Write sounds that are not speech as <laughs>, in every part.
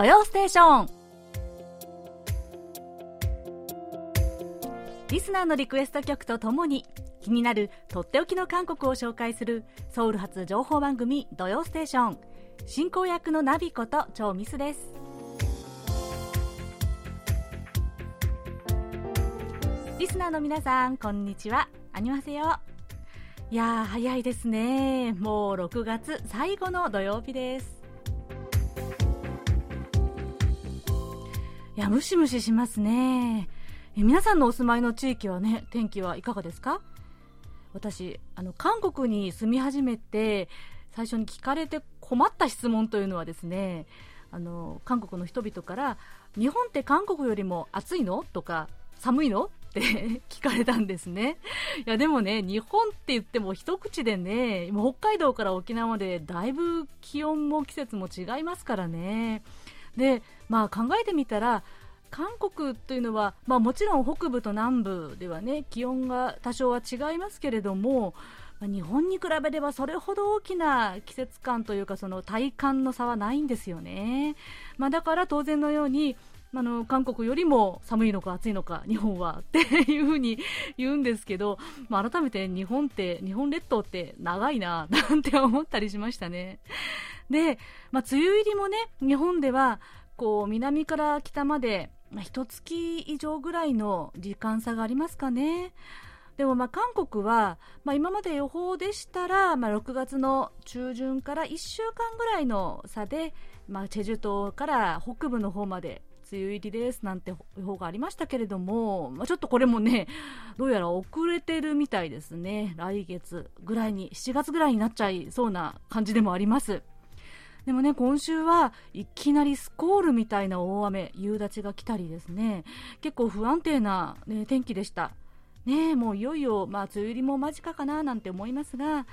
土曜ステーション。リスナーのリクエスト曲とともに気になるとっておきの韓国を紹介するソウル発情報番組土曜ステーション。進行役のナビことチョウミスです。リスナーの皆さんこんにちは。アニマセヨ。いやー早いですね。もう6月最後の土曜日です。いやムシムシしますねえ皆さんのお住まいの地域はね天気はいかがですか？私あの韓国に住み始めて最初に聞かれて困った質問というのはですねあの韓国の人々から日本って韓国よりも暑いの？とか寒いの？って <laughs> 聞かれたんですね。いやでもね、日本って言っても一口でね、北海道から沖縄までだいぶ気温も季節も違いますからね。で、まあ考えてみたら、韓国というのは、まあ、もちろん北部と南部ではね気温が多少は違いますけれども、日本に比べればそれほど大きな季節感というかその体感の差はないんですよね、まあ、だから当然のようにあの韓国よりも寒いのか暑いのか日本はっていうふうに言うんですけど、まあ、改めて日本って日本列島って長いななんて思ったりしましたね。で、まあ、梅雨入りもね日本ではこう南から北までまあ、1月以上ぐらいの時間差がありますかね。でもまあ韓国は、まあ、今まで予報でしたら、まあ、6月の中旬から1週間ぐらいの差で、まあ、チェジュ島から北部の方まで梅雨入りですなんて予報がありましたけれども、まあ、ちょっとこれもね、どうやら遅れてるみたいですね。来月ぐらいに、7月ぐらいになっちゃいそうな感じでもあります。でもね、今週はいきなりスコールみたいな大雨、夕立が来たりですね、結構不安定な、ね、天気でした。ねもういよいよ、まあ、梅雨入りも間近かななんて思いますが、ま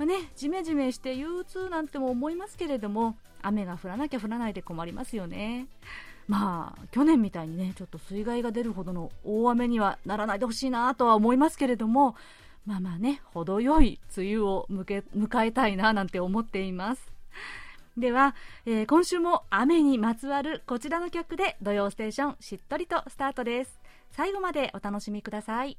あね、じめじめして憂鬱なんても思いますけれども、雨が降らなきゃ降らないで困りますよね。まあ、去年みたいにね、ちょっと水害が出るほどの大雨にはならないでほしいなとは思いますけれども、まあまあね、程よい梅雨を迎えたいななんて思っています。では、えー、今週も雨にまつわるこちらの曲で土曜ステーションしっとりとスタートです。最後までお楽しみください。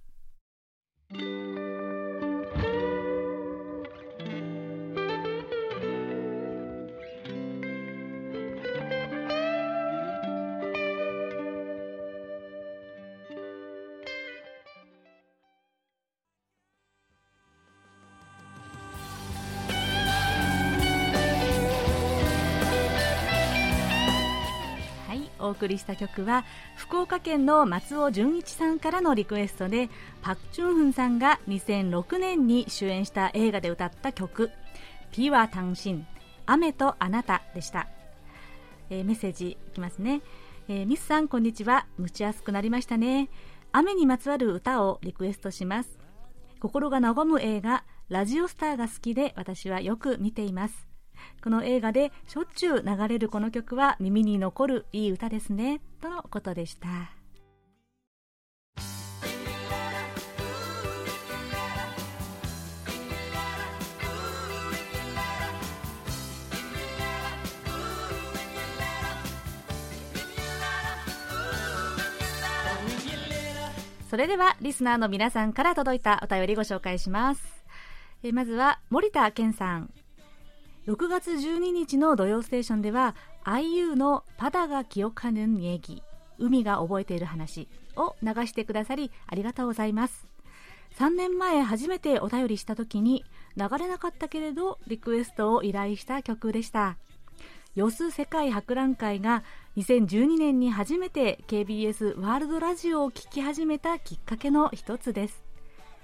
送りした曲は福岡県の松尾純一さんからのリクエストでパク・チュンフンさんが2006年に主演した映画で歌った曲「ピワ・タンシン雨とあなた」でした、えー、メッセージいきますね、えー、ミスさんこんにちは。蒸し暑くなりましたね。雨にまつわる歌をリクエストします。心が和む映画ラジオスターが好きで私はよく見ています。この映画でしょっちゅう流れるこの曲は耳に残るいい歌ですね。とのことでした。それではリスナーの皆さんから届いたお便りご紹介します。えまずは森田健さん。6月12日の土曜ステーションでは IU の「パダが記憶かぬん얘기海が覚えている話」を流してくださりありがとうございます。3年前初めてお便りした時に流れなかったけれどリクエストを依頼した曲でした。よす世界博覧会が2012年に初めて KBS ワールドラジオを聴き始めたきっかけの一つです。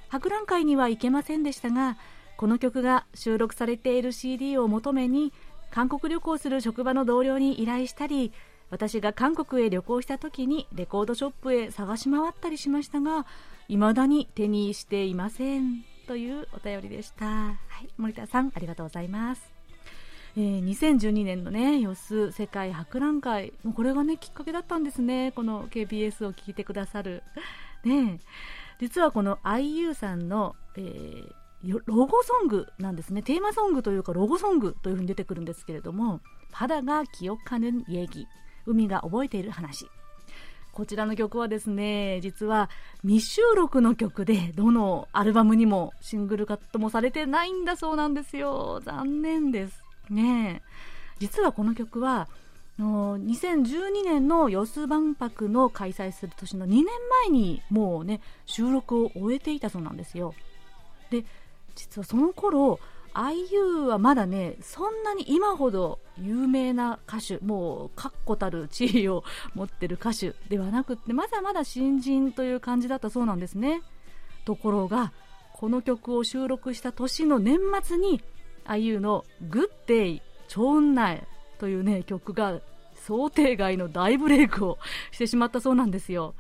博覧会には行けませんでしたがこの曲が収録されている CD を求めに韓国旅行する職場の同僚に依頼したり私が韓国へ旅行した時にレコードショップへ探し回ったりしましたが未だに手にしていませんというお便りでした、はい、森田さんありがとうございます。えー、2012年のね、ヨス世界博覧会、もうこれがね、きっかけだったんですね、この KBS を聞いてくださる。ね実はこの IU さんの、えー、ロゴソングなんですね。テーマソングというかロゴソングというふうに出てくるんですけれども「肌が清かぬ얘기」海が覚えている話。こちらの曲はですね実は未収録の曲でどのアルバムにもシングルカットもされてないんだそうなんですよ。残念ですね。実はこの曲は2012年のヨス万博の開催する年の2年前にもうね収録を終えていたそうなんですよ。で実はその頃 IU はまだねそんなに今ほど有名な歌手もう確固たる地位を持ってる歌手ではなくってまだまだ新人という感じだったそうなんですね。ところがこの曲を収録した年の年末に IU の「グッデイ超運内」というね曲が想定外の大ブレイクをしてしまったそうなんですよ。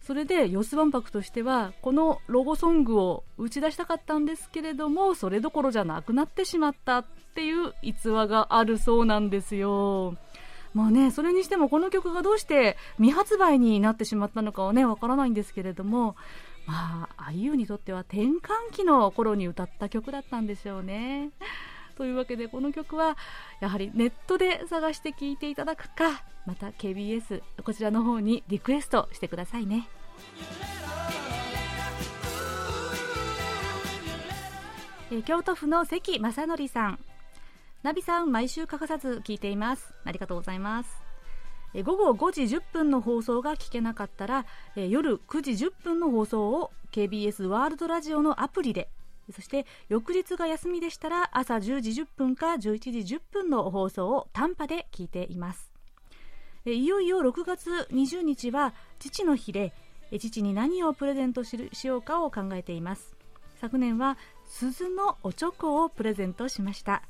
それでヨス万博としてはこのロゴソングを打ち出したかったんですけれどもそれどころじゃなくなってしまったっていう逸話があるそうなんですよまあね、それにしてもこの曲がどうして未発売になってしまったのかはね、わからないんですけれども、まあ、IU にとっては転換期の頃に歌った曲だったんでしょうね。というわけでこの曲はやはりネットで探して聴いていただくかまた KBS こちらの方にリクエストしてくださいね。京都府の関正則さん。ナビさん毎週欠かさず聞いています。ありがとうございます。午後5時10分の放送が聞けなかったら夜9時10分の放送を KBS ワールドラジオのアプリでそして翌日が休みでしたら朝10時10分か11時10分の放送を短波で聞いています。いよいよ6月20日は父の日で父に何をプレゼントしようかを考えています。昨年は鈴のおチョコをプレゼントしました。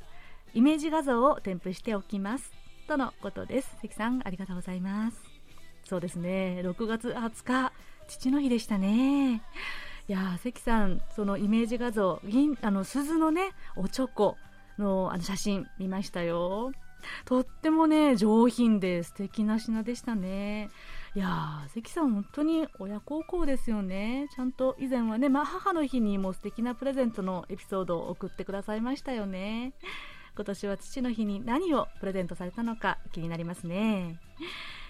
イメージ画像を添付しておきます。とのことです。関さんありがとうございます。そうですね。6月20日父の日でしたね。いや関さん、そのイメージ画像、銀あの鈴のね、おちょこのあの写真見ましたよ。とってもね、上品で素敵な品でしたね。いやー、関さん本当に親孝行ですよね。ちゃんと以前はね、まあ、母の日にも素敵なプレゼントのエピソードを送ってくださいましたよね。今年は父の日に何をプレゼントされたのか気になりますね。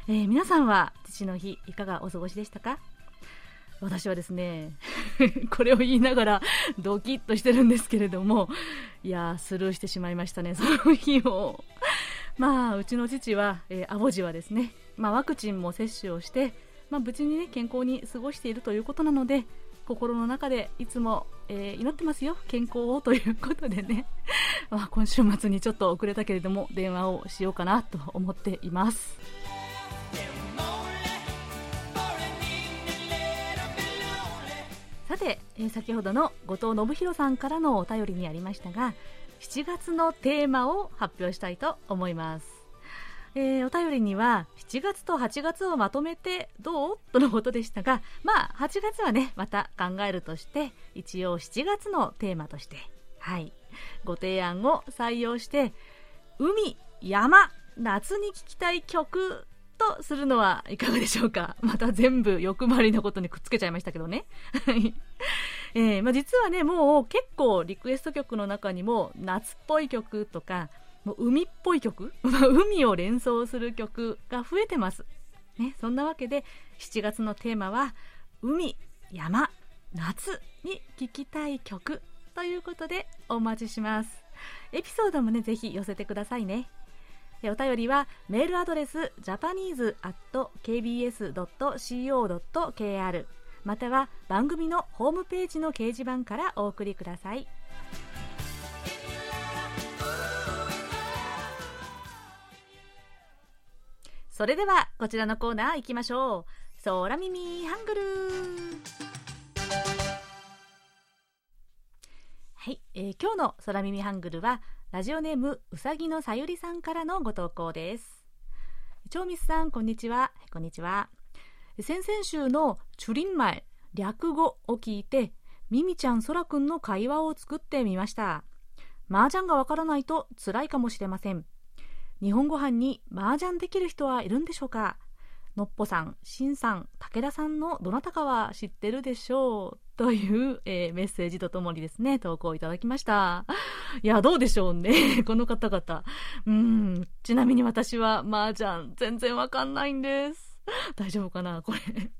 えー、皆さんは父の日いかがお過ごしでしたか？私はですね <laughs> これを言いながらドキッとしてるんですけれどもいやスルーしてしまいましたねその日をまあうちの父は、えー、アボジはですね、まあ、ワクチンも接種をして、まあ、無事にね健康に過ごしているということなので心の中でいつも、えー、祈ってますよ健康をということでね、<laughs> まあ、今週末にちょっと遅れたけれども電話をしようかなと思っています。さて、えー、先ほどの後藤信弘さんからのお便りにありましたが7月のテーマを発表したいと思います、えー、お便りには7月と8月をまとめてどう？とのことでしたがまあ8月はねまた考えるとして一応7月のテーマとしてはい。ご提案を採用して海山夏に聴きたい曲とするのはいかがでしょうか <laughs> また全部欲張りのことにくっつけちゃいましたけどね。<laughs> えー、まあ、実はね、もう結構リクエスト曲の中にも夏っぽい曲とか、もう海っぽい曲 <laughs> 海を連想する曲が増えてます。ね、そんなわけで7月のテーマは海、山、夏に聴きたい曲ということでお待ちします。エピソードもね、ぜひ寄せてくださいね。お便りはメールアドレス japanese.kbs.co.kr または番組のホームページの掲示板からお送りください。それではこちらのコーナー行きましょう。空耳ハングルはい、えー、今日の空耳ハングルはラジオネームうさぎのさゆりさんからのご投稿です。長光さんこんにちは。こんにちは。先々週のチュリンマイ略語を聞いてミミちゃんそらくんの会話を作ってみました。麻雀がわからないと辛いかもしれません。日本語版に麻雀できる人はいるんでしょうか？のっぽさん、しんさん、武田さんのどなたかは知ってるでしょう。という、えー、メッセージとともにですね、投稿いただきました。<laughs> いや、どうでしょうね。<laughs> この方々。うん。ちなみに私は、麻雀、全然わかんないんです。<laughs> 大丈夫かなこれ。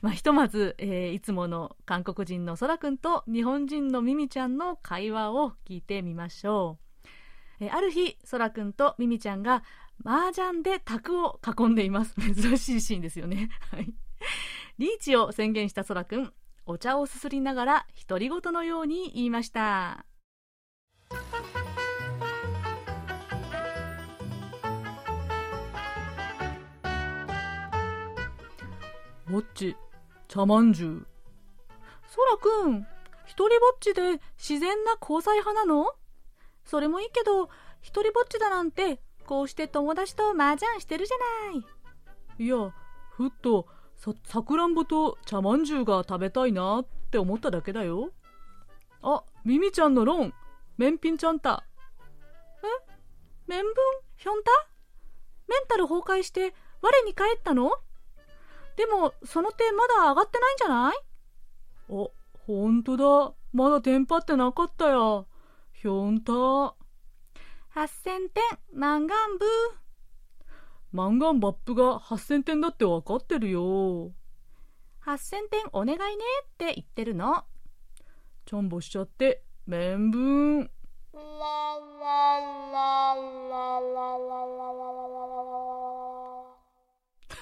まあ、ひとまず、えー、いつもの韓国人のそらくんと日本人のミミちゃんの会話を聞いてみましょう。えー、ある日、そらくんとミミちゃんが麻雀で卓を囲んでいます。珍しいシーンですよね。はい。リーチを宣言したそらくん、お茶をすすりながら独り言のように言いました。ぼっち、茶まんじゅう。そらくん、一人ぼっちで自然な交際派なの？それもいいけど、一人ぼっちだなんてこうして友達と麻雀してるじゃない。いや、ふっとさ、さくらんぼと茶まんじゅうが食べたいなって思っただけだよ。あ、ミミちゃんのロン、メンピンちゃんた。え？メンブン、ヒョンタメンタル崩壊して我に返ったの？でも、その手まだ上がってないんじゃない？あ、ほんとだ。まだテンパってなかったや。ひょんた。8000点、マンガンブー。マンガンバップが8000点だってわかってるよ。8000点お願いねって言ってるの。ちょんぼしちゃって、めんぶん。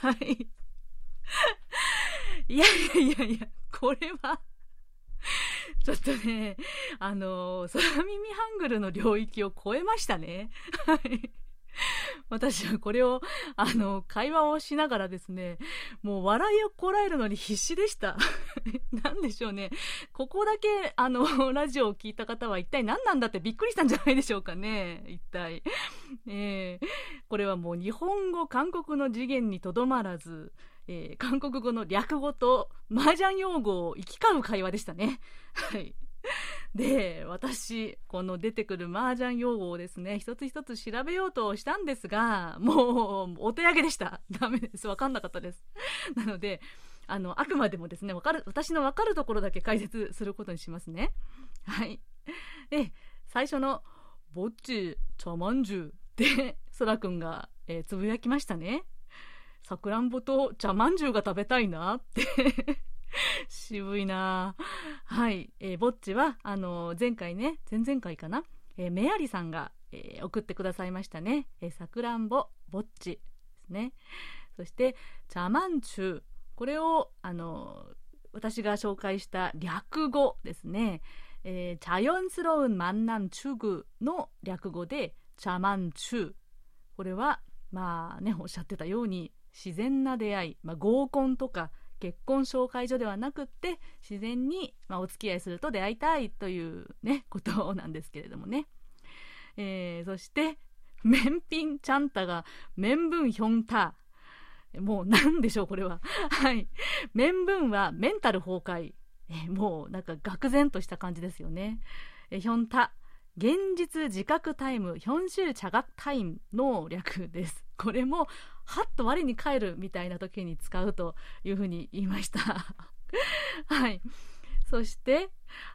はい。<laughs> いやいやいやいや、これはちょっとね、あのー、空耳ハングルの領域を超えましたね。はい。<laughs> 私はこれを、あの、会話をしながらですね、もう笑いをこらえるのに必死でした。<laughs> なんでしょうね。ここだけ、あの、ラジオを聞いた方は一体何なんだってびっくりしたんじゃないでしょうかね。一体。えー、これはもう日本語、韓国の次元にとどまらず、えー、韓国語の略語と麻雀用語を行き交う会話でしたね。はい。で、私、この出てくる麻雀用語をですね、一つ一つ調べようとしたんですが、もう、お手上げでした。ダメです。わかんなかったです。なので、あの、あくまでもですね、わかる、私のわかるところだけ解説することにしますね。はい。で、最初の、ぼっち、茶まんじゅうって、そらくんが、えー、つぶやきましたね。さくらんぼと茶まんじゅうが食べたいなって <laughs> 渋いなはい、えー、ぼっちは、あのー、前回ね、前々回かな、えー、メアリさんが、えー、送ってくださいましたね。えー、さくらんぼ、ぼっちですね。そして、茶まんじゅう。これを、あの私が紹介した略語ですね。えー、자연스러운만남추구の略語で、茶まんじゅう。これは、まあね、おっしゃってたように、自然な出会い、まあ、合コンとか 結婚紹介所ではなくって自然に、まあ、お付き合いすると出会いたいというね <laughs> ことなんですけれどもね、えー、そしてメンピンチャンタがメンブンヒョンタ。もう何でしょうこれは。<laughs> はい。メンブンはメンタル崩壊。えー、もうなんか愕然とした感じですよね、えー、ヒョンタ。現実自覚タイム。ヒョンシル茶学タイムの略です。これもはっと我に返るみたいな時に使うというふうに言いました<laughs> はい。そして、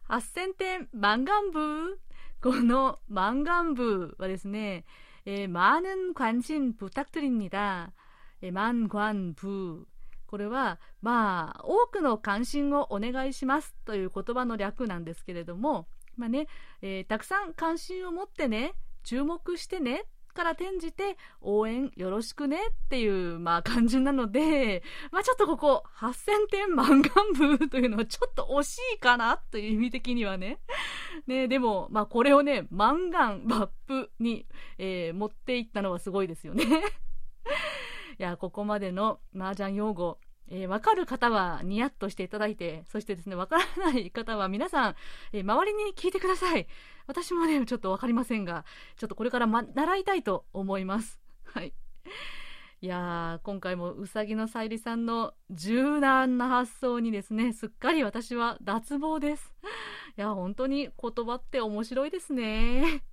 8000点満願部。この満願部はですね、えー、많은관심부탁드립니 다。 えー、満관부。これは、まあ、多くの関心をお願いしますという言葉の略なんですけれども、まあね、えー、たくさん関心を持ってね、注目してね から転じて応援よろしくねっていう、まあ感じなので、<laughs> まあちょっとここ8000点満願部というのはちょっと惜しいかなという意味的にはね。<laughs> ね、でも、まあこれをね、満願バップに、えー、持っていったのはすごいですよね。<laughs> いや、ここまでの麻雀用語、えー、わかる方はニヤッとしていただいて、そしてですね、わからない方は皆さん、えー、周りに聞いてください。私もね、ちょっとわかりませんが、ちょっとこれから、ま、習いたいと思います。<laughs> はい。いやー、今回もうさぎのさゆりさんの柔軟な発想にですね、すっかり私は脱帽です。いや、本当に言葉って面白いですね。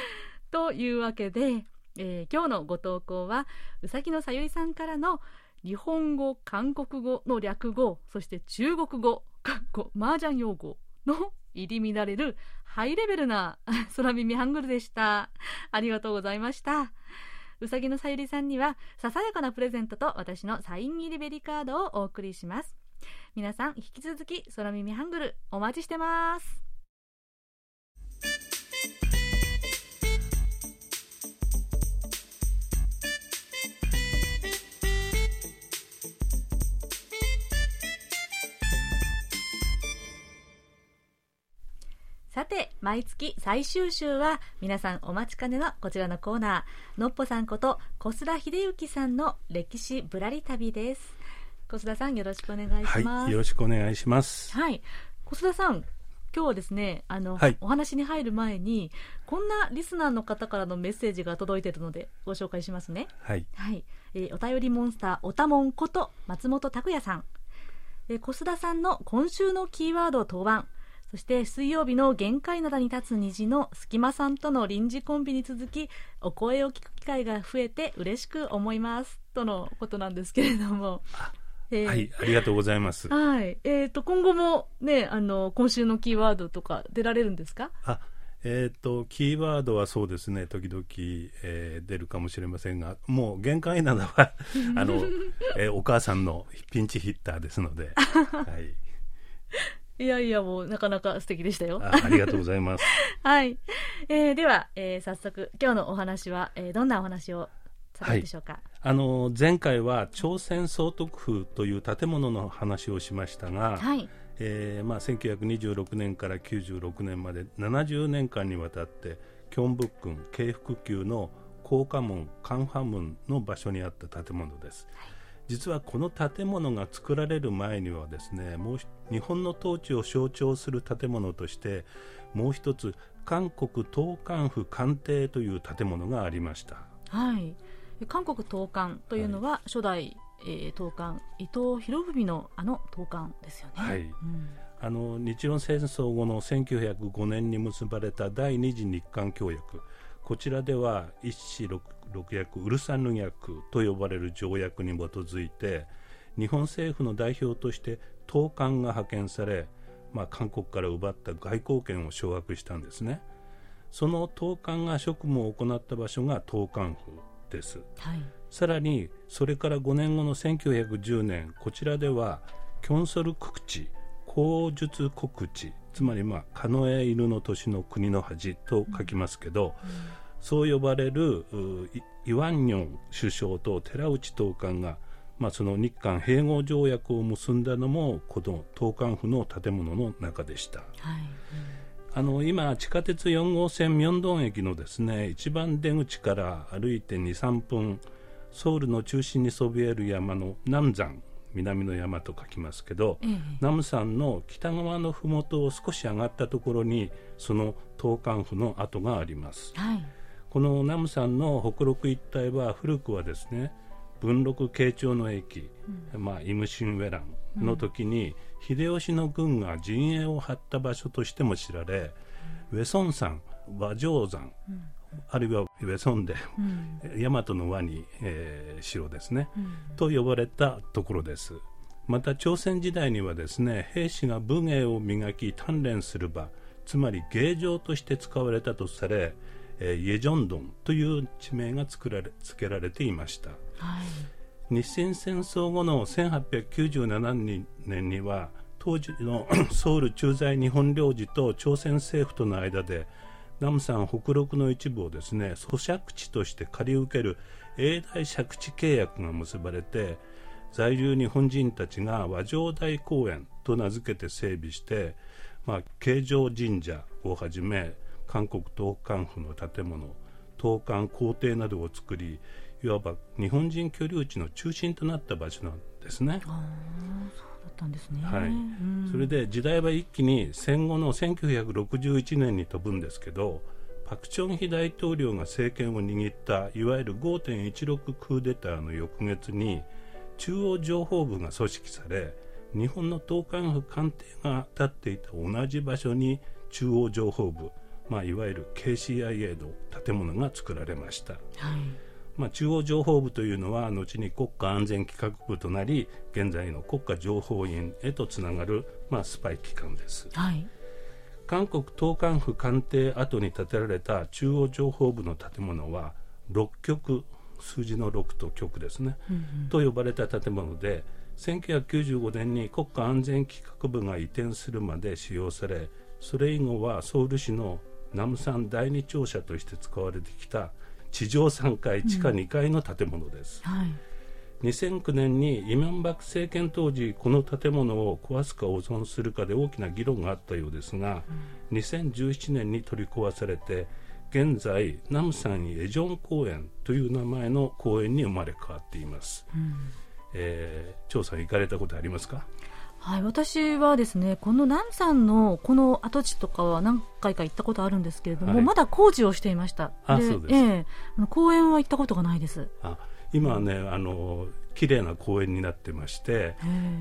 <laughs> というわけで、えー、今日のご投稿は、うさぎのさゆりさんからの日本語、韓国語の略語、そして中国語、かっこ麻雀用語の入り乱れるハイレベルな <laughs> 空耳ハングルでした。ありがとうございました。うさぎのさゆりさんには、ささやかなプレゼントと私のサイン入りベリカードをお送りします。皆さん、引き続き空耳ハングルお待ちしてます。さて、毎月最終週は皆さんお待ちかねのこちらのコーナー、のっぽさんこと小須田秀幸さんの歴史ぶらり旅です。小須田さんよろしくお願いします。はい、よろしくお願いします。はい、小須田さん、今日はですね、あの、はい、お話に入る前に、こんなリスナーの方からのメッセージが届いているので、ご紹介しますね。はい。はい。えー、お便りモンスター、おたもんこと松本拓也さん。えー、小須田さんの今週のキーワード当番。そして水曜日の限界灘に立つ虹の隙間さんとの臨時コンビに続きお声を聞く機会が増えて嬉しく思いますとのことなんですけれども。えー、はい、ありがとうございます。はい、えっ、ー、と今後もね、あの今週のキーワードとか出られるんですか？あ、えっ、ー、とキーワードはそうですね、時々、えー、出るかもしれませんが、もう限界なのはあの、<laughs> えー、お母さんのピンチヒッターですので、はい。<laughs> <laughs> いやいや、もうなかなか素敵でしたよ。ありがとうございます。<laughs> はい。えー、では、えー、早速、今日のお話は、えー、どんなお話をされるでしょうか？はい、あの前回は朝鮮総督府という建物の話をしましたが、はいえーまあ、1926年から96年まで70年間にわたってキョンブックン京福宮の高架門カンハ門の場所にあった建物です。はい実はこの建物が作られる前にはですねもう日本の統治を象徴する建物としてもう一つ韓国東韓府官邸という建物がありました、はい、韓国東韓というのは、初代、えー、東韓伊藤博文のあの東韓ですよね、はい、うん、あの日露戦争後の1905年に結ばれた第二次日韓協約。こちらでは一子六六約ウルサンヌ約と呼ばれる条約に基づいて日本政府の代表として東韓が派遣され、まあ、韓国から奪った外交権を掌握したんですね。その東韓が職務を行った場所が東韓府です、はい、さらにそれから5年後の1910年こちらではキョンソル国地口述国地つまり、まあ、カノエ犬の年の国の恥と書きますけど、うんうん、そう呼ばれるイワンニョン首相と寺内東官が、まあ、その日韓併合条約を結んだのもこの東韓府の建物の中でした。はい。うん、あの今、地下鉄4号線ミョンドン駅のですね一番出口から歩いて2、3分ソウルの中心にそびえる山の南山南の山と書きますけど、ええ、南無山の北側の麓を少し上がったところにその東韓府の跡があります、はい、この南無山の北陸一帯は古くはですね文禄慶長の駅、うん、まあ、イムシンウェランの時に、秀吉の軍が陣営を張った場所としても知られ、うん、ウェソン山和城山、うん。あるいはウェソンで、うん、大和の輪に、えー、城ですね、うん、と呼ばれたところです。また朝鮮時代にはですね兵士が武芸を磨き鍛錬する場つまり芸場として使われたとされ、えー、イェジョンドンという地名が作られ付けられていました、はい、日清戦争後の1897年には当時の <clears throat> ソウル駐在日本領事と朝鮮政府との間で南山北陸の一部をですね租借地として借り受ける永代借地契約が結ばれて在住日本人たちが和上大公園と名付けて整備して、まあ、慶城神社をはじめ韓国東韓府の建物東韓皇帝などを作りいわば日本人居留地の中心となった場所なんですね。ったんですね、はい、それで時代は一気に戦後の1961年に飛ぶんですけどパク・チョンヒ大統領が政権を握ったいわゆる5.16クーデターの翌月に中央情報部が組織され日本の東韓府官邸が建っていた同じ場所に中央情報部、まあ、いわゆる KCIA の建物が作られました。はい。まあ、中央情報部というのは後に国家安全企画部となり現在の国家情報院へとつながる、まあ、スパイ機関です、はい、韓国東韓府官邸跡に建てられた中央情報部の建物は6局数字の6と局ですね、うんうん、と呼ばれた建物で1995年に国家安全企画部が移転するまで使用されそれ以後はソウル市のナムサン第二庁舎として使われてきた地上3階地下2階の建物です、うんはい2009年にイ・ミョンバク政権当時この建物を壊すか保存するかで大きな議論があったようですが、うん、2017年に取り壊されて現在ナムサンエジョン公園という名前の公園に生まれ変わっています、うん、えー、張さん行かれたことありますか？はい、私はですねこの南山のこの跡地とかは何回か行ったことあるんですけれども、はい、まだ工事をしていました。あそうです、えー、公園は行ったことがないです。あ今はねあの綺麗な公園になってまして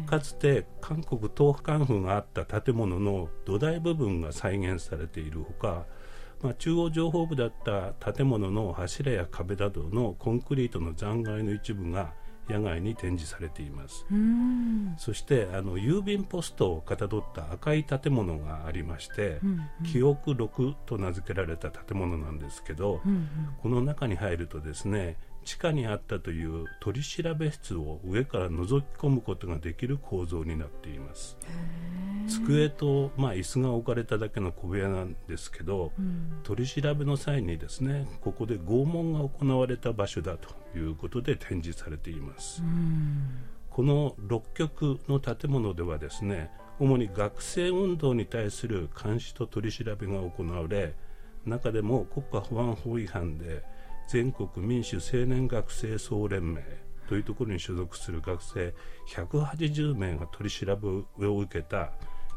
かつて韓国東韓府があった建物の土台部分が再現されているほか、まあ、中央情報部だった建物の柱や壁などのコンクリートの残骸の一部が野外に展示されています。そしてあの郵便ポストをかたどった赤い建物がありまして、うんうん、記憶6と名付けられた建物なんですけど、うんうん、この中に入るとですね地下にあったという取り調べ室を上から覗き込むことができる構造になっています。机と、まあ、椅子が置かれただけの小部屋なんですけど、うん、取り調べの際にですねここで拷問が行われた場所だということで展示されています、この6局の建物ではですね主に学生運動に対する監視と取り調べが行われ中でも国家保安法違反で全国民主青年学生総連盟というところに所属する学生180名が取り調べを受けた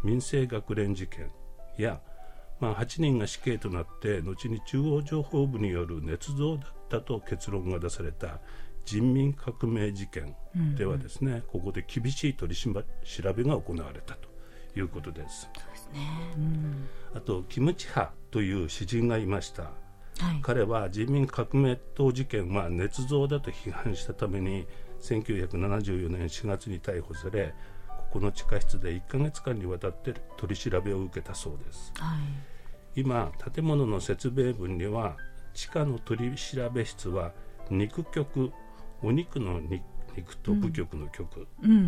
民政学連事件や、まあ、8人が死刑となって後に中央情報部による捏造だったと結論が出された人民革命事件ではですね、うんうん、ここで厳しい取り調べが行われたということです。そうですね、うん、あとキムチ派という詩人がいました。はい、彼は人民革命党事件は捏造だと批判したために1974年4月に逮捕されここの地下室で1ヶ月間にわたって取り調べを受けたそうです、はい、今建物の説明文には地下の取り調べ室は肉局お肉の肉と部局の局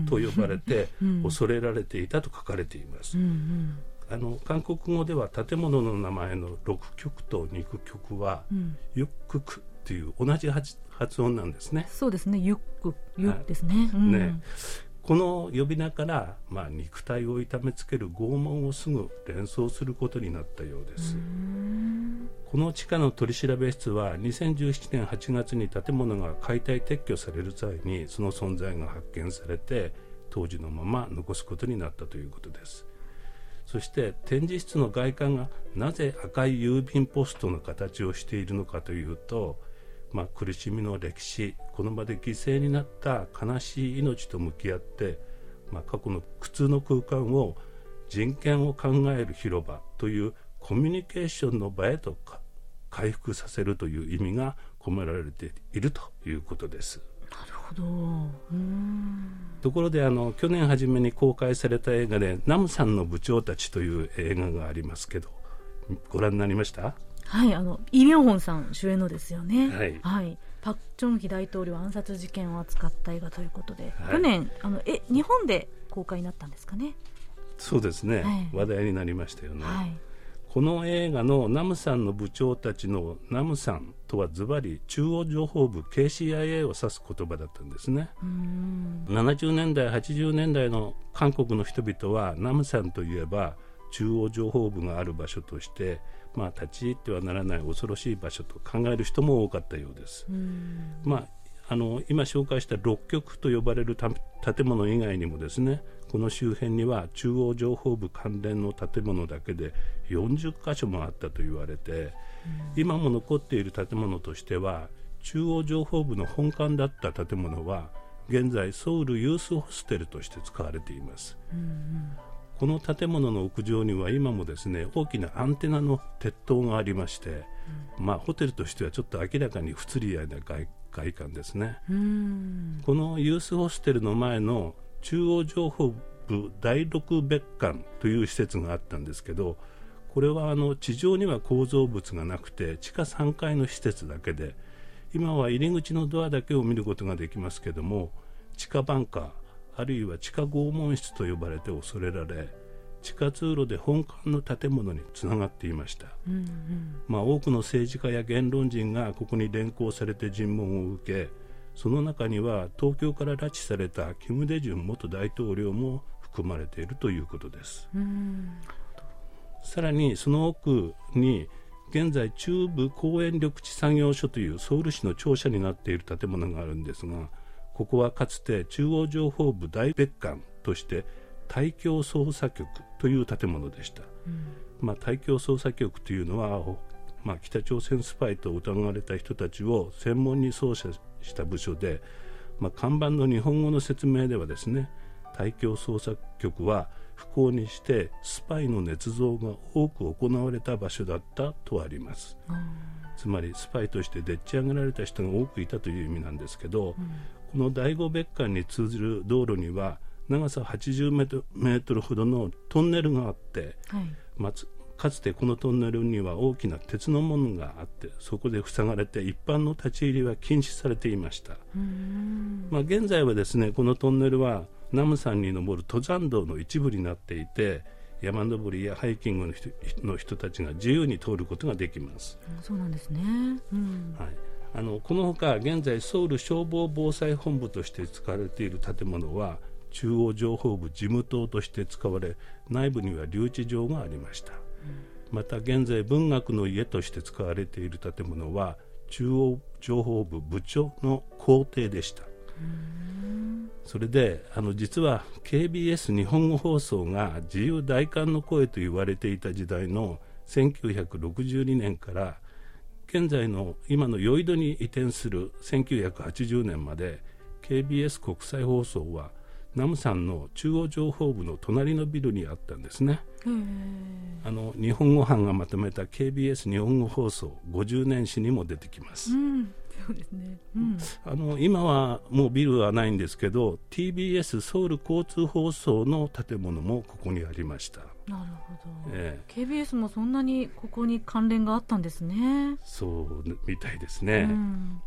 と呼ばれて恐れられていたと書かれています、うんうんあの韓国語では建物の名前の6曲と肉曲は、うん、ユッククっていう同じ発音なんですね。そうですね、ユック、ユですね。うん、ね。この呼び名から、まあ、肉体を痛めつける拷問をすぐ連想することになったようです。この地下の取り調べ室は2017年8月に建物が解体撤去される際にその存在が発見されて当時のまま残すことになったということですそして展示室の外観がなぜ赤い郵便ポストの形をしているのかというと、まあ、苦しみの歴史この場で犠牲になった悲しい命と向き合って、まあ、過去の苦痛の空間を人権を考える広場というコミュニケーションの場へと回復させるという意味が込められているということです。ほど。ところであの去年初めに公開された映画で「ナムさんの部長たち」という映画がありますけどご覧になりました？はいあのイ・ミョンホンさん主演のですよね。はい、はい、パク・チョンヒ大統領暗殺事件を扱った映画ということで、はい、去年あのえ日本で公開になったんですかね？そうですね、はい、話題になりましたよね、はいこの映画のナムさんの部長たちのナムさんとはズバリ中央情報部 KCIA を指す言葉だったんですね70年代80年代の韓国の人々はナムさんといえば中央情報部がある場所として、まあ、立ち入ってはならない恐ろしい場所と考える人も多かったようです。まああの今紹介した六局と呼ばれる建物以外にもですねこの周辺には中央情報部関連の建物だけで40箇所もあったと言われて、うん、今も残っている建物としては中央情報部の本館だった建物は現在ソウルユースホステルとして使われています、うんうん、この建物の屋上には今もですね大きなアンテナの鉄塔がありまして、うん、まあ、ホテルとしてはちょっと明らかに不釣り合いな外外観ですね、このユースホステルの前の中央情報部第6別館という施設があったんですけどこれはあの地上には構造物がなくて地下3階の施設だけで今は入り口のドアだけを見ることができますけども地下バンカーあるいは地下拷問室と呼ばれて恐れられ地下通路で本館の建物につながっていました、うんうん、まあ、多くの政治家や言論人がここに連行されて尋問を受けその中には東京から拉致されたキム・デジュン元大統領も含まれているということです、さらにその奥に現在中部公園緑地作業所というソウル市の庁舎になっている建物があるんですがここはかつて中央情報部大別館として対共捜査局という建物でした、うん、まあ、対共捜査局というのは、まあ、北朝鮮スパイと疑われた人たちを専門に捜査した部署で、まあ、看板の日本語の説明ではですね対共捜査局は不幸にしてスパイの捏造が多く行われた場所だったとあります、うん、つまりスパイとしてでっち上げられた人が多くいたという意味なんですけど、うん、この第五別館に通じる道路には長さ80メートルほどのトンネルがあって、はい。まかつてこのトンネルには大きな鉄の門があってそこで塞がれて一般の立ち入りは禁止されていました、まあ、現在はですねこのトンネルはナム山に登る登山道の一部になっていて山登りやハイキングの人の人たちが自由に通ることができます。そうなんですね、うん、はい。あのこのほか現在ソウル消防防災本部として使われている建物は中央情報部事務棟として使われ内部には留置場がありました、うん、また現在文学の家として使われている建物は中央情報部部長の公邸でした、それであの実は KBS 日本語放送が自由大韓の声と言われていた時代の1962年から現在の今のヨイドに移転する1980年まで KBS 国際放送はナムさんの中央情報部の隣のビルにあったんですね。あの日本語班がまとめた KBS 日本語放送50年史にも出てきます、うん。そうですね、うん、あの今はもうビルはないんですけど TBS ソウル交通放送の建物もここにありました。なるほど、えー、KBS もそんなにここに関連があったんですね。そうみたいですね、うん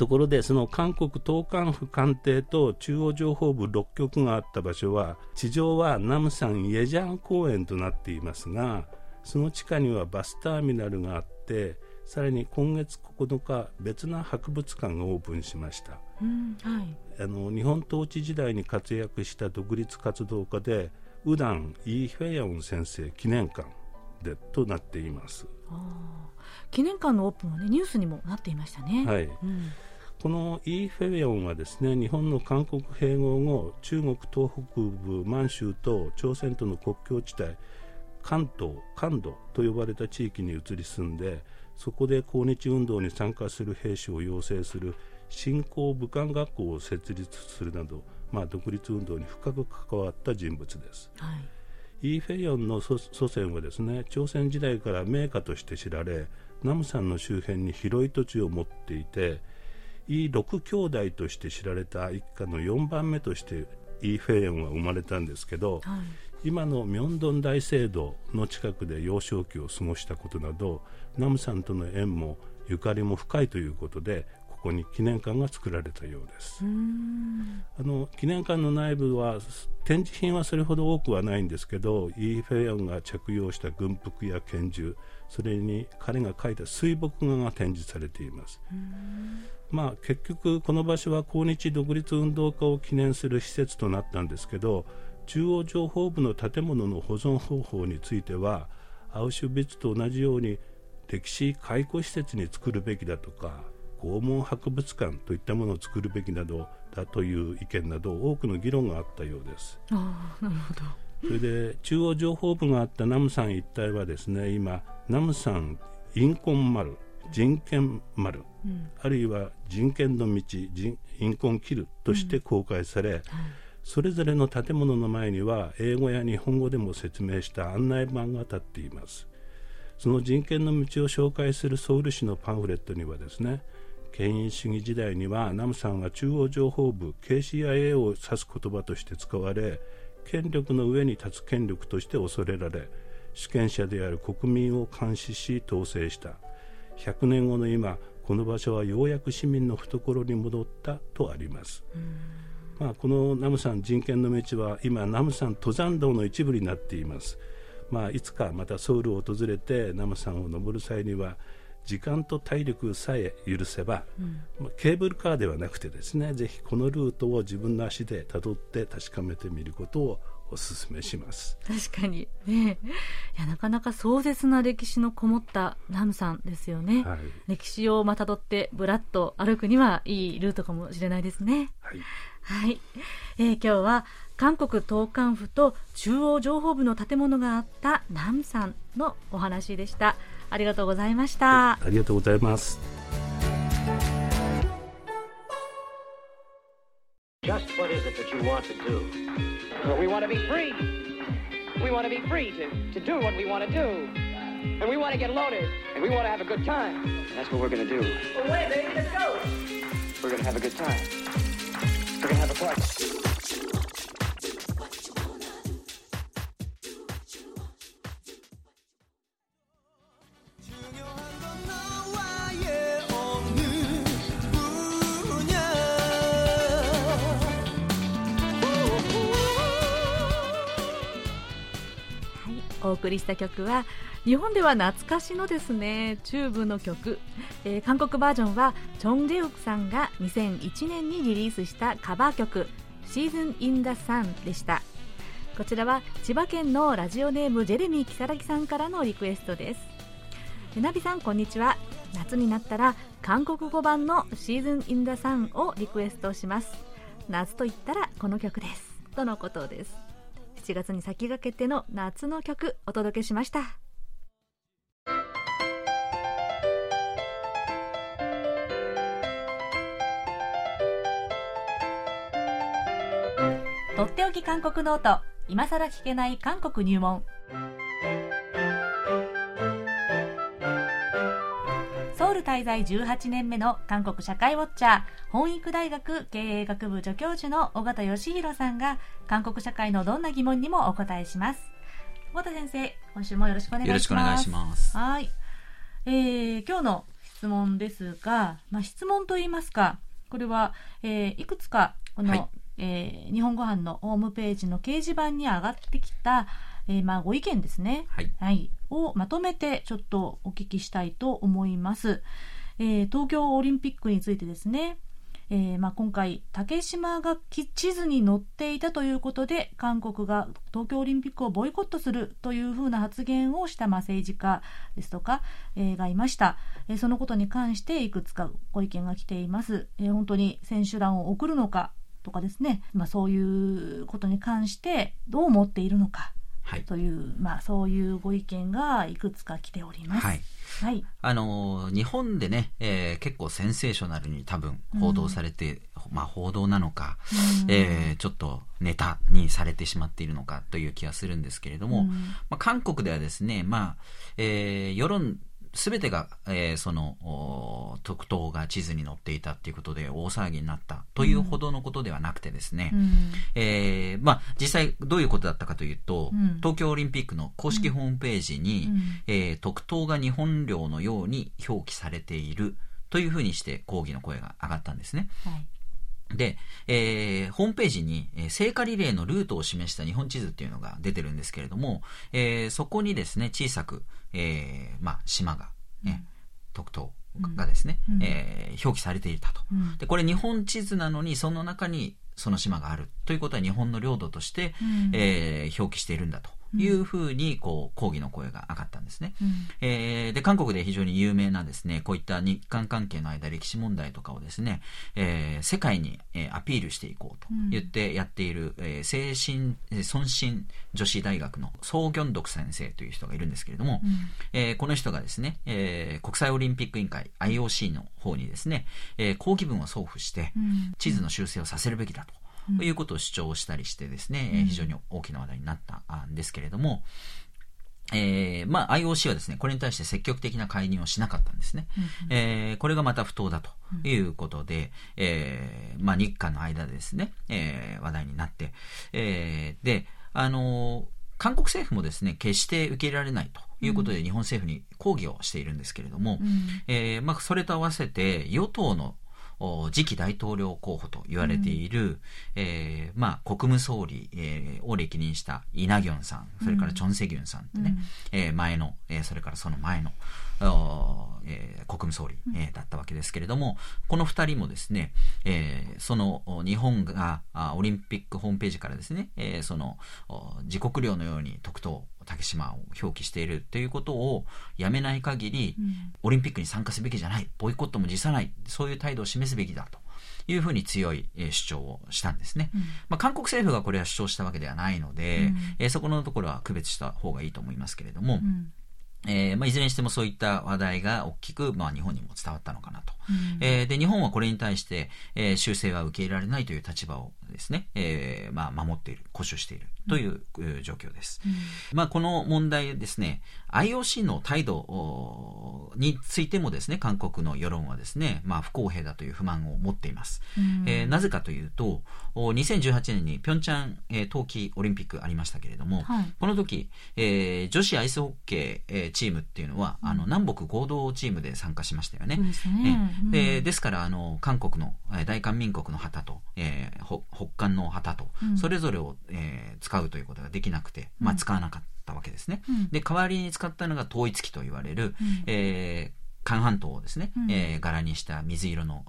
ところでその韓国東韓府官邸と中央情報部6局があった場所は地上はナムサンイェジャン公園となっていますがその地下にはバスターミナルがあってさらに今月9日別な博物館がオープンしました、うんはい、あの日本統治時代に活躍した独立活動家でウダン・イ・フェヨン先生記念館でとなっています。記念館のオープンは、ね、ニュースにもなっていましたね。はい、うんこのイーフェヨンはですね日本の韓国併合後中国東北部満州と朝鮮との国境地帯関東関東と呼ばれた地域に移り住んでそこで抗日運動に参加する兵士を養成する新興武漢学校を設立するなど、まあ、独立運動に深く関わった人物です。はいイーフェヨンの祖先はですね朝鮮時代から名家として知られナムさんの周辺に広い土地を持っていてイ6兄弟として知られた一家の4番目としてイ・フェイヨンは生まれたんですけど、はい、今のミョンドン大聖堂の近くで幼少期を過ごしたことなどナムさんとの縁もゆかりも深いということでここに記念館が作られたようです。あの記念館の内部は展示品はそれほど多くはないんですけどイ・フェイヨンが着用した軍服や拳銃それに彼が描いた水墨画が展示されています。まあ、結局、この場所は抗日独立運動家を記念する施設となったんですけど中央情報部の建物の保存方法についてはアウシュビッツと同じように歴史解雇施設に作るべきだとか拷問博物館といったものを作るべきなどだという意見など多くの議論があったようです。あなるほどそれで中央情報部があったナムサン一帯はですね今ナムサンインコン丸人権丸、うん、あるいは人権の道貧困キルとして公開され、うん。はい、それぞれの建物の前には英語や日本語でも説明した案内板が立っています。その人権の道を紹介するソウル市のパンフレットにはですね権威主義時代にはナムさんは中央情報部 KCIA を指す言葉として使われ権力の上に立つ権力として恐れられ主権者である国民を監視し統制した。100年後の今この場所はようやく市民の懐に戻ったとあります、まあ、このナムサン人権の道は今ナムサン登山道の一部になっています。まあ、いつかまたソウルを訪れてナムさんを登る際には時間と体力さえ許せば、うん、まあ、ケーブルカーではなくてですねぜひこのルートを自分の足でたどって確かめてみることをお勧めします。確かに。ね。いやなかなか壮絶な歴史のこもったナムさんですよね、はい、歴史をまたどってぶらっと歩くにはいいルートかもしれないですね。はい、はい。えー、今日は韓国東韓府と中央情報部の建物があったナムさんのお話でしたありがとうございました、ありがとうございますお送りした曲は日本では懐かしのですねチューブの曲、えー、韓国バージョンはチョン・ジェウクさんが2001年にリリースしたカバー曲「シーズン・イン・ダ・サン」でした。こちらは千葉県のラジオネームジェレミー・キサラギさんからのリクエストです。ナビさんこんにちは。夏になったら韓国語版の「シーズン・イン・ダ・サン」をリクエストします。夏と言ったらこの曲です。とのことです。7月に先駆けての夏の曲お届けしました。とっておき韓国ノート今さら聞けない韓国入門。ル滞在18年目の韓国社会ウォッチャー、本育大学経営学部助教授の尾形義弘さんが、韓国社会のどんな疑問にもお答えします。尾形先生、今週もよろしくお願いします。よろしくお願いします。はい。えー、今日の質問ですが、まあ、質問といいますか、これは、えー、いくつか、この、はい、えー、日本ご飯のホームページの掲示板に上がってきた、えー、まあ、ご意見ですね。はい。はい。をまとめてちょっとお聞きしたいと思います。えー、東京オリンピックについてですね、えー、まあ、今回、竹島が地図に載っていたということで、韓国が東京オリンピックをボイコットするというふうな発言をした、まあ、政治家ですとか、えー、がいました、えー、そのことに関していくつかご意見が来ています。え本当に選手団を送るのかとかですね、まあ、そういうことに関してどう思っているのか。はい、という、まあ、そういうご意見がいくつか来ております。はい。はい、あの日本でね、えー、結構センセーショナルに多分報道されて、うん、まあ報道なのか、うん、えー、ちょっとネタにされてしまっているのかという気がするんですけれども、うん、まあ、韓国ではですね、まあえー、世論すべてが、えー、その、特等が地図に載っていたっていうことで大騒ぎになったというほどのことではなくてですね、うん、えー、まあ、実際どういうことだったかというと、うん、東京オリンピックの公式ホームページに、うん、えー、特等が日本領のように表記されているというふうにして抗議の声が上がったんですね。はい。で、えー、ホームページに、えー、聖火リレーのルートを示した日本地図っていうのが出てるんですけれども、えー、そこにですね、小さく、えー、まあ、島が、ね、特等がですね、うん、えー、表記されていたと、うん、で、これ日本地図なのに、その中にその島がある。ということは日本の領土として、うん、えー、表記しているんだというふうにこう抗議の声が上がったんですね、うん、えー、で韓国で非常に有名なですねこういった日韓関係の間歴史問題とかをですね、えー、世界に、えー、アピールしていこうと言ってやっている、うん、えー、精神孫進女子大学のソ・ギョンドク先生という人がいるんですけれども、うん、えー、この人がですね、えー、国際オリンピック委員会 IOC の方にですね、えー、抗議文を送付して、地図の修正をさせるべきだと。ということを主張したりしてですね、うん、非常に大きな話題になったんですけれども、えー、まあ IOC はですね、これに対して積極的な介入をしなかったんですね。うんうん、えー、これがまた不当だということで、うん、えー、まあ日韓の間でですね、えー、話題になって、えー、で、あの韓国政府もですね、決して受け入れられないということで、日本政府に抗議をしているんですけれども、うん、えー、まあ、それと合わせて、与党の次期大統領候補と言われている、うん、えー、まあ、国務総理、えー、を歴任したイ・ナギョンさん、それからチョン・セギュンさんってね、うん、えー、前の、えー、それからその前の、えー、国務総理、えー、だったわけですけれども、この二人もですね、えー、その日本があオリンピックホームページからですね、えー、その自国領のように特等竹島を表記しているということをやめない限り、うん、オリンピックに参加すべきじゃない、ボイコットも辞さない、そういう態度を示すべきだと。いうふうに強い、え主張をしたんですね、うん、まあ、韓国政府がこれは主張したわけではないので、うん、えそこのところは区別した方がいいと思いますけれども、うん。えーまあ、いずれにしてもそういった話題が大きく、まあ、日本にも伝わったのかなと。うん、えー、で日本はこれに対して、えー、修正は受け入れられないという立場をですね、えーまあ、守っている、固守しているという、うん、状況です。うん、まあ、この問題ですね、IOC の態度についてもですね、韓国の世論はですね、まあ、不公平だという不満を持っています。うん、えー、なぜかというと、2018年にピョンチャン、えー、冬季オリンピックありましたけれども、はい、この時、えー、女子アイスホッケー、えー、チームっていうのは、あの南北合同チームで参加しましたよね。ですね、でですからあの韓国の大韓民国の旗と、えー、北韓の旗と、それぞれを、えー、使うということができなくて、まあ、使わなかったわけですね。で代わりに使ったのが統一旗と言われる、えー韓半島をですね、うん、えー、柄にした水色の、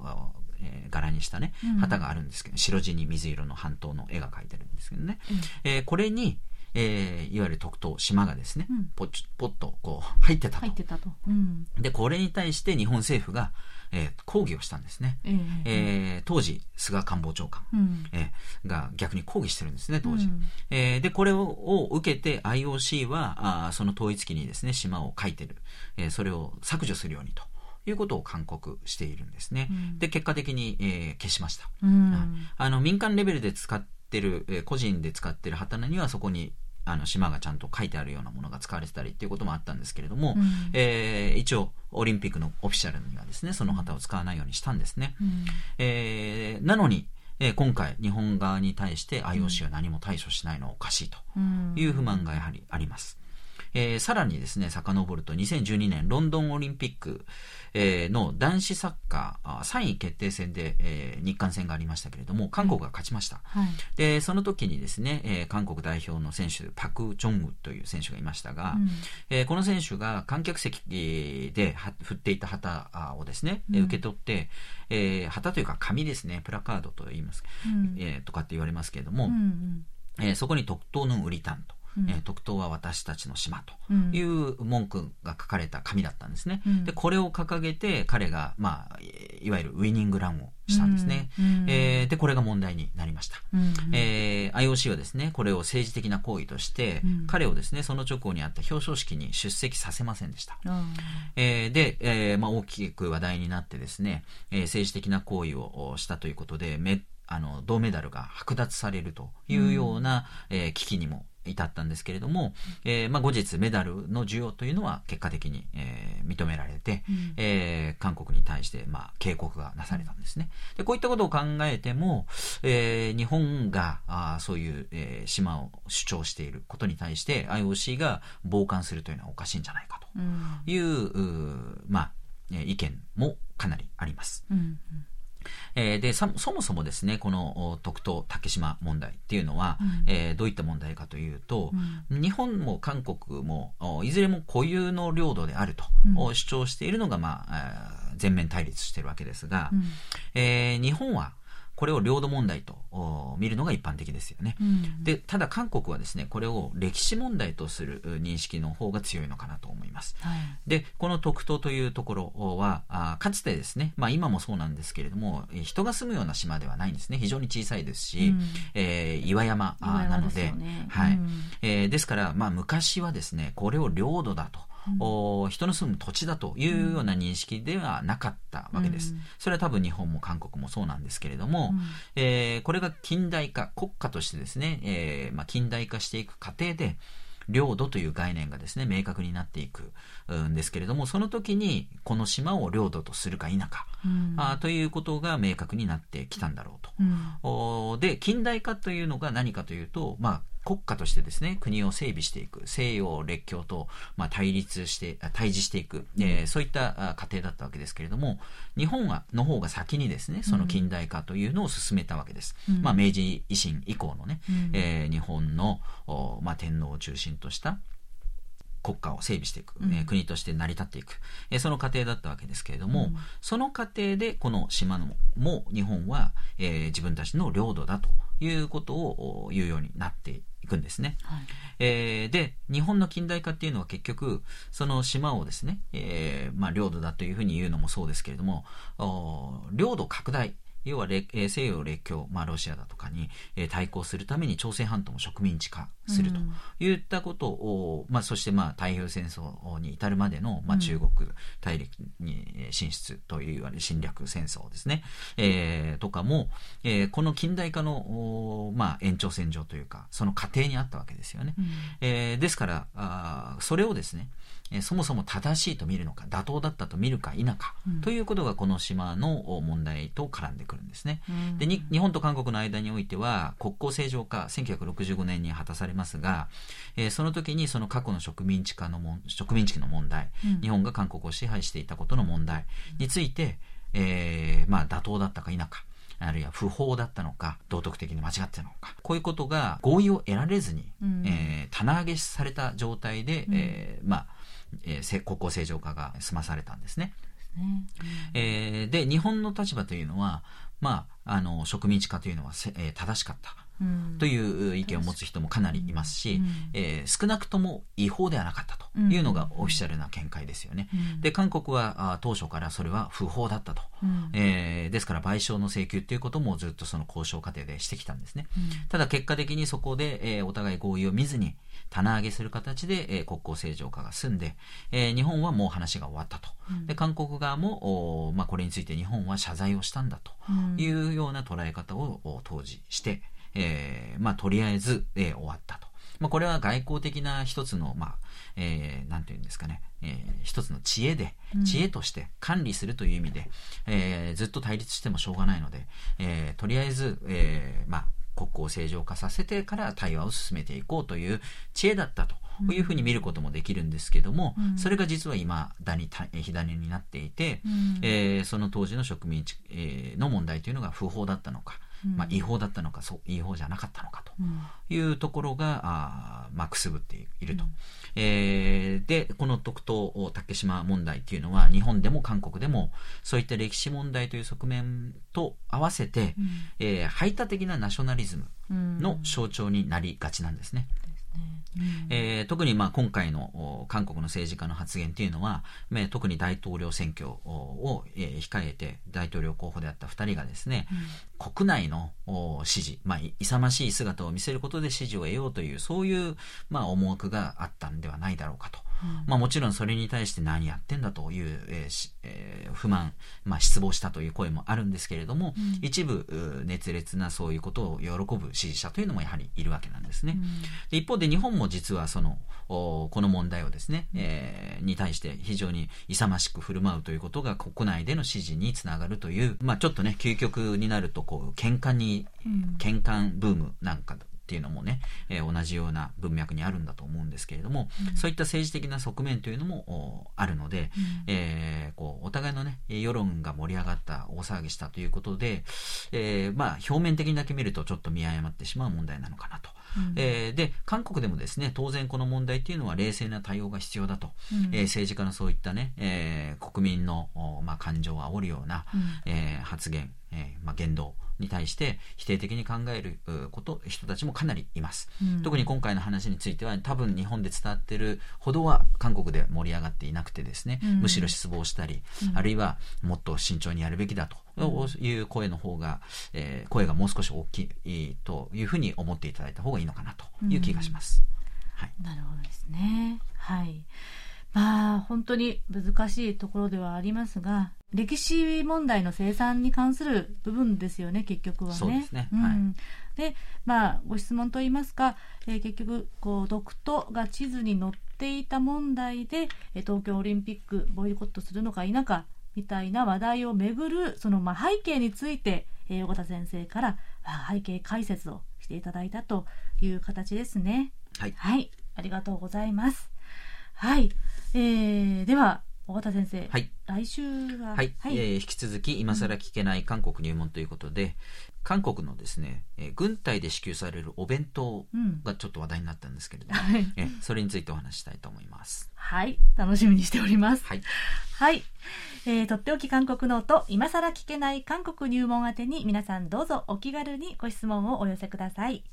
えー、柄にしたね、旗があるんですけど、白地に水色の半島の絵が描いてるんですけどね。うん、えー、これに、えー、いわゆる特等島がですね、うん、ポッポッとこう入ってたと。入ってたと。うん、で、これに対して日本政府が、えー、抗議をしたんですね。えー、えー、当時、菅官房長官、うん、えー、が逆に抗議してるんですね、当時。うん、えー、で、これを受けて IOC は、あその統一機にですね、島を書いてる、えー、それを削除するようにと。いうことを勧告しているんですね。うん、で、結果的に、えー、消しました、うん、あの。民間レベルで使ってる、えー、個人で使ってる旗にはそこにあの島がちゃんと書いてあるようなものが使われてたりっていうこともあったんですけれども、うん、えー、一応オリンピックのオフィシャルにはですねその旗を使わないようにしたんですね、うん、えー、なのに、えー、今回日本側に対して IOC は何も対処しないのはおかしいという不満がやはりあります、えー、さらにですね、遡ると2012年ロンドンオリンピック、えー、の男子サッカー3位決定戦で、えー、日韓戦がありましたけれども、韓国が勝ちました。はい、で、その時にですね、えー、韓国代表の選手、パク・チョンウという選手がいましたが、うん、えー、この選手が観客席で振っていた旗をですね、うん、受け取って、えー、旗というか紙ですね、プラカードと言います、うん、えー、とかって言われますけれども、うんうん、えー、そこに特等の売りたんと。うん、えー、特等は私たちの島という文句が書かれた紙だったんですね。うん、で、これを掲げて彼が、まあ、いわゆるウイニングランをしたんですね。うん、えー、で、これが問題になりました。うん、えー、IOC はですね、これを政治的な行為として、彼をですね、その直後にあった表彰式に出席させませんでした。えー、で、えーまあ、大きく話題になってですね、えー、政治的な行為をしたということで、めあの銅メダルが剥奪されるというような、うん、えー、危機にも至ったんですけれども、えーまあ、後日メダルの需要というのは結果的に、えー、認められて、うん、えー、韓国に対して、まあ、警告がなされたんですね。でこういったことを考えても、えー、日本があそういう、えー、島を主張していることに対して IOC が傍観するというのはおかしいんじゃないかという、うん、まあ、意見もかなりあります。うんうんえー、でそもそもですねこの特等竹島問題っていうのは、うん、えー、どういった問題かというと、うん、日本も韓国もいずれも固有の領土であると、うん、主張しているのが、まあ、全面対立しているわけですが、えー、日本はこれを領土問題と見るのが一般的ですよね、うん、でただ韓国はですねこれを歴史問題とする認識の方が強いのかなと思います、はい、でこの特等というところはあかつてですね、まあ、今もそうなんですけれども人が住むような島ではないんですね。非常に小さいですし、うん、えー、岩山なので、ね、はい、うん、えー、ですから、まあ、昔はですねこれを領土だとうん、人の住む土地だというような認識ではなかったわけです。うん、それは多分日本も韓国もそうなんですけれども、うん、えー、これが近代化、国家としてですね、えーまあ、近代化していく過程で、領土という概念がですね、明確になっていくんですけれども、その時にこの島を領土とするか否か、うん、あということが明確になってきたんだろうと。うん、で、近代化というのが何かというと、まあ、国家としてですね、国を整備していく、西洋列強と、まあ、対立して、対峙していく、えー、そういった過程だったわけですけれども、日本は、の方が先にですね、その近代化というのを進めたわけです。うん、まあ、明治維新以降のね、うん、えー、日本の、まあ、天皇を中心とした、国家を整備していく、うん、えー、国として成り立っていく、えー、その過程だったわけですけれども、うん、その過程でこの島のも日本は、えー、自分たちの領土だということを言うようになっていくんですね。はい、えー、で日本の近代化っていうのは結局その島をですね、えーまあ、領土だというふうに言うのもそうですけれども領土拡大要は西洋列強、まあ、ロシアだとかに、えー、対抗するために朝鮮半島も植民地化するといったことを、うん、まあ、そしてまあ太平洋戦争に至るまでの、まあ、中国大陸に進出といういわゆる侵略戦争ですね、えー、とかも、えー、この近代化の、まあ、延長線上というかその過程にあったわけですよね。うん、えー、ですからあそれをですねえそもそも正しいと見るのか妥当だったと見るか否か、うん、ということがこの島の問題と絡んでくるんですね。うん、で日本と韓国の間においては国交正常化1965年に果たされますが、えー、その時にその過去の植民地化のも植民地の問題、うん、日本が韓国を支配していたことの問題について、えー、まあ、妥当だったか否か。あるいは不法だったのか、道徳的に間違ってたのか、こういうことが合意を得られずに、うん、えー、棚上げされた状態で、うん、えー、まあ、えー、国交正常化が済まされたんですね。ねうん、えー、で日本の立場というのは、まあ、あの植民地化というのはせ、えー、正しかった。という意見を持つ人もかなりいますし、うん、えー、少なくとも違法ではなかったというのがオフィシャルな見解ですよね。うん、で韓国はあ当初からそれは不法だったと、うん、えー、ですから賠償の請求ということもずっとその交渉過程でしてきたんですね。ただ結果的にそこで、えー、お互い合意を見ずに棚上げする形で、えー、国交正常化が済んで、えー、日本はもう話が終わったと。で韓国側もお、まあ、これについて日本は謝罪をしたんだというような捉え方を当時して、えー、まあ、とりあえず、えー、終わったと。まあ、これは外交的な一つの、まあ、えー、なんていうんですかね、えー、一つの知恵で、知恵として管理するという意味で、うん、えー、ずっと対立してもしょうがないので、えー、とりあえず、えー、まあ、国交正常化させてから対話を進めていこうという知恵だったというふうに見ることもできるんですけども、うん、それが実は今だに火種になっていて、うん、えー、その当時の植民地、えー、の問題というのが不法だったのか、まあ、違法だったのかそう違法じゃなかったのかというところが、あまあ、くすぶっていると、うん、えー、でこの特等竹島問題っていうのは日本でも韓国でもそういった歴史問題という側面と合わせて、うん、えー、排他的なナショナリズムの象徴になりがちなんですね。えー、特にまあ今回の韓国の政治家の発言っていうのは、特に大統領選挙を、えー、控えて大統領候補であった2人がですね、うん、国内の支持、まあ、勇ましい姿を見せることで支持を得ようというそういう、まあ、思惑があったんではないだろうかと。まあ、もちろんそれに対して何やってんだという、えーえー、不満、まあ、失望したという声もあるんですけれども、うん、一部熱烈なそういうことを喜ぶ支持者というのもやはりいるわけなんですね。うん、で一方で日本も実はそのこの問題をですね、えー、に対して非常に勇ましく振る舞うということが国内での支持につながるという、まあ、ちょっとね究極になるとこう喧嘩に、喧嘩ブームなんかっていうのもね、えー、同じような文脈にあるんだと思うんですけれども、うん、そういった政治的な側面というのもあるので、うん、えー、こうお互いのね世論が盛り上がった大騒ぎしたということで、えー、まあ表面的にだけ見るとちょっと見誤ってしまう問題なのかなと。うん、えー、で韓国でもですね当然この問題っていうのは冷静な対応が必要だと、うん、えー、政治家のそういったね、えー、国民の、まあ、感情を煽るような、うん、えー、発言、えーまあ、言動に対して否定的に考えること人たちもかなりいます、うん、特に今回の話については多分日本で伝わってるほどは韓国で盛り上がっていなくてですね、うん、むしろ失望したり、うん、あるいはもっと慎重にやるべきだという声の方が、えー、声がもう少し大きいというふうに思っていただいた方がいいのかなという気がします。はい、なるほどですね。はい。まあ本当に難しいところではありますが歴史問題の生産に関する部分ですよね結局はね。そうですね、うん、でまあご質問といいますか、えー、結局こう独都が地図に載っていた問題で東京オリンピックボイコットするのか否かみたいな話題をめぐるそのまあ背景について、えー、横田先生から背景解説をしていただいたという形ですね。はい。はい。ありがとうございます。はい。えー、では、尾形先生、はい、来週は、はい、はい、えー、引き続き今更聞けない韓国入門ということで、韓国のですね、えー、軍隊で支給されるお弁当がちょっと話題になったんですけれども、う <laughs> ん、えー、それについてお話したいと思います。はい、楽しみにしております。はい、はい、えー、とっておき韓国ノート今更聞けない韓国入門宛てに皆さんどうぞお気軽にご質問をお寄せください。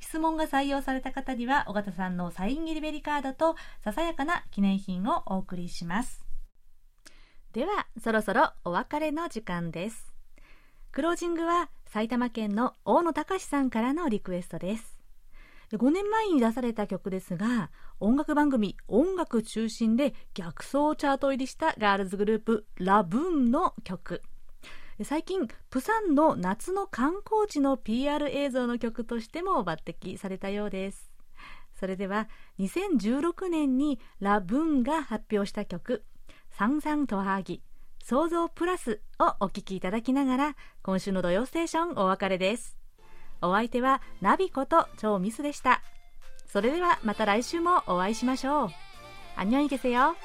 質問が採用された方には尾形さんのサイン入りベリカードとささやかな記念品をお送りします。ではそろそろお別れの時間です。クロージングは埼玉県の大野隆さんからのリクエストです。5年前に出された曲ですが音楽番組「音楽中心」で逆走チャート入りしたガールズグループラブーンの曲。最近プサンの夏の観光地の PR 映像の曲としても抜擢されたようですそれでは2016年にラブーンが発表した曲三三とはぎ創造プラスをお聴きいただきながら今週の土曜ステーションお別れですお相手はナビこと超ミスでしたそれではまた来週もお会いしましょう안녕히계세요